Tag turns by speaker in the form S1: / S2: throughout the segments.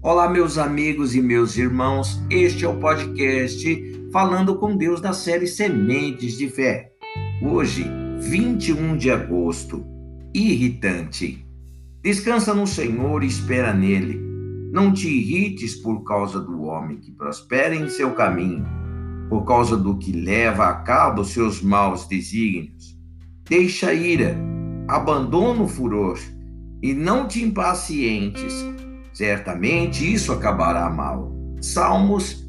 S1: Olá, meus amigos e meus irmãos. Este é o podcast Falando com Deus da série Sementes de Fé. Hoje, 21 de agosto. Irritante. Descansa no Senhor e espera nele. Não te irrites por causa do homem que prospera em seu caminho, por causa do que leva a cabo seus maus desígnios. Deixa a ira, abandona o furor e não te impacientes. Certamente isso acabará mal. Salmos,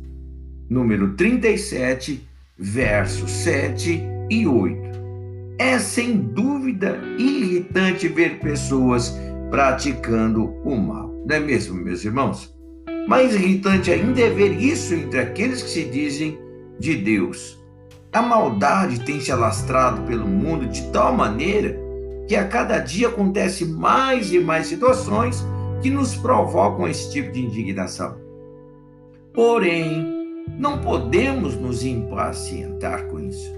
S1: número 37, versos 7 e 8. É sem dúvida irritante ver pessoas praticando o mal, não é mesmo, meus irmãos? Mais irritante ainda é ver isso entre aqueles que se dizem de Deus. A maldade tem se alastrado pelo mundo de tal maneira que a cada dia acontece mais e mais situações que nos provocam esse tipo de indignação. Porém, não podemos nos impacientar com isso.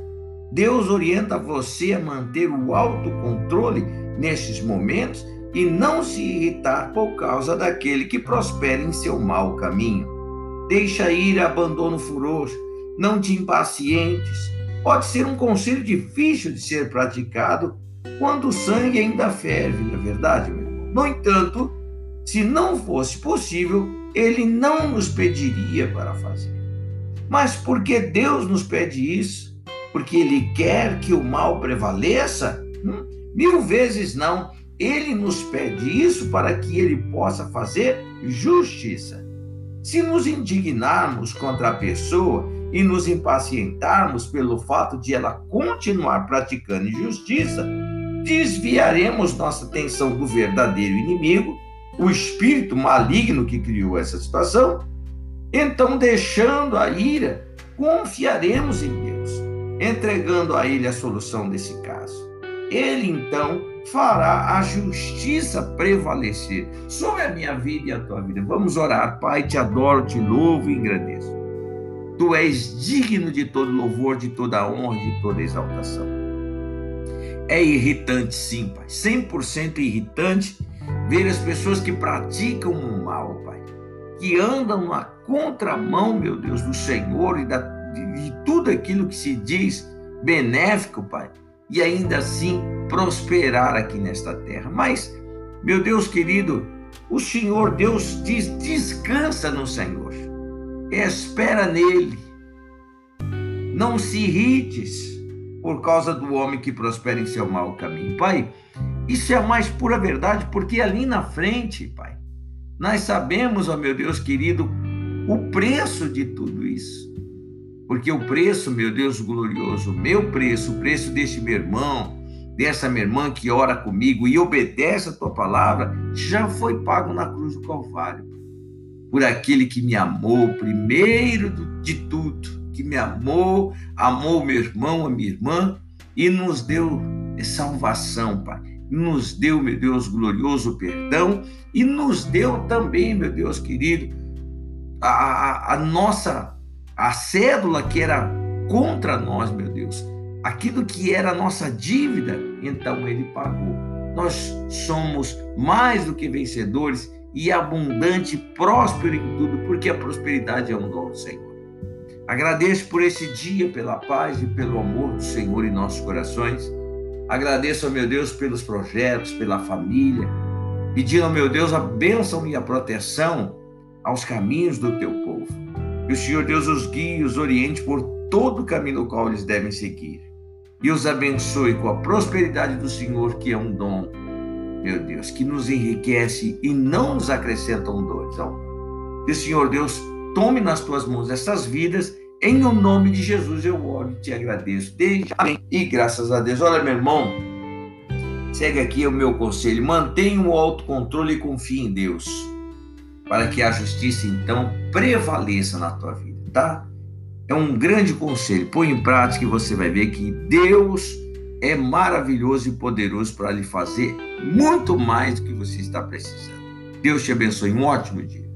S1: Deus orienta você a manter o autocontrole nesses momentos e não se irritar por causa daquele que prospera em seu mau caminho. Deixa ir, abandona o furor, não te impacientes. Pode ser um conselho difícil de ser praticado quando o sangue ainda ferve, não é verdade, meu irmão? No entanto, se não fosse possível, ele não nos pediria para fazer. Mas por que Deus nos pede isso? Porque ele quer que o mal prevaleça? Hum? Mil vezes não. Ele nos pede isso para que ele possa fazer justiça. Se nos indignarmos contra a pessoa e nos impacientarmos pelo fato de ela continuar praticando injustiça, desviaremos nossa atenção do verdadeiro inimigo, o espírito maligno que criou essa situação. Então, deixando a ira, confiaremos em Deus, entregando a Ele a solução desse caso. Ele então fará a justiça prevalecer sobre a minha vida e a tua vida. Vamos orar, Pai, te adoro, te louvo e agradeço. Tu és digno de todo louvor, de toda honra, de toda exaltação. É irritante, sim, Pai. 100% irritante ver as pessoas que praticam o mal, Pai. Que andam na contramão, meu Deus, do Senhor e da, de, de tudo aquilo que se diz benéfico, Pai. E ainda assim prosperar aqui nesta terra. Mas, meu Deus querido, o Senhor Deus diz: descansa no Senhor, espera nele, não se irrites por causa do homem que prospera em seu mau caminho. Pai, isso é a mais pura verdade, porque ali na frente, Pai, nós sabemos, ó meu Deus querido, o preço de tudo isso. Porque o preço, meu Deus glorioso, meu preço, o preço deste meu irmão, dessa minha irmã que ora comigo e obedece a tua palavra, já foi pago na cruz do Calvário. Por aquele que me amou primeiro de tudo que me amou, amou meu irmão, a minha irmã e nos deu salvação, Pai. Nos deu, meu Deus, glorioso perdão e nos deu também, meu Deus querido, a, a, nossa, a cédula que era contra nós, meu Deus, aquilo que era a nossa dívida, então ele pagou. Nós somos mais do que vencedores e abundante, próspero em tudo, porque a prosperidade é um dom do Senhor. Agradeço por esse dia, pela paz e pelo amor do Senhor em nossos corações. Agradeço, meu Deus, pelos projetos, pela família, pedindo, ao meu Deus, a bênção e a proteção aos caminhos do teu povo. Que o Senhor Deus os guie e os oriente por todo o caminho no qual eles devem seguir. E os abençoe com a prosperidade do Senhor, que é um dom, meu Deus, que nos enriquece e não nos acrescenta um. Então, que o Senhor Deus tome nas tuas mãos essas vidas em nome de Jesus eu oro e te agradeço. Desde amém. E graças a Deus. Olha, meu irmão, segue aqui o meu conselho. Mantenha o autocontrole e confie em Deus. Para que a justiça, então, prevaleça na tua vida, tá? É um grande conselho. Põe em prática e você vai ver que Deus é maravilhoso e poderoso para lhe fazer muito mais do que você está precisando. Deus te abençoe. Um ótimo dia.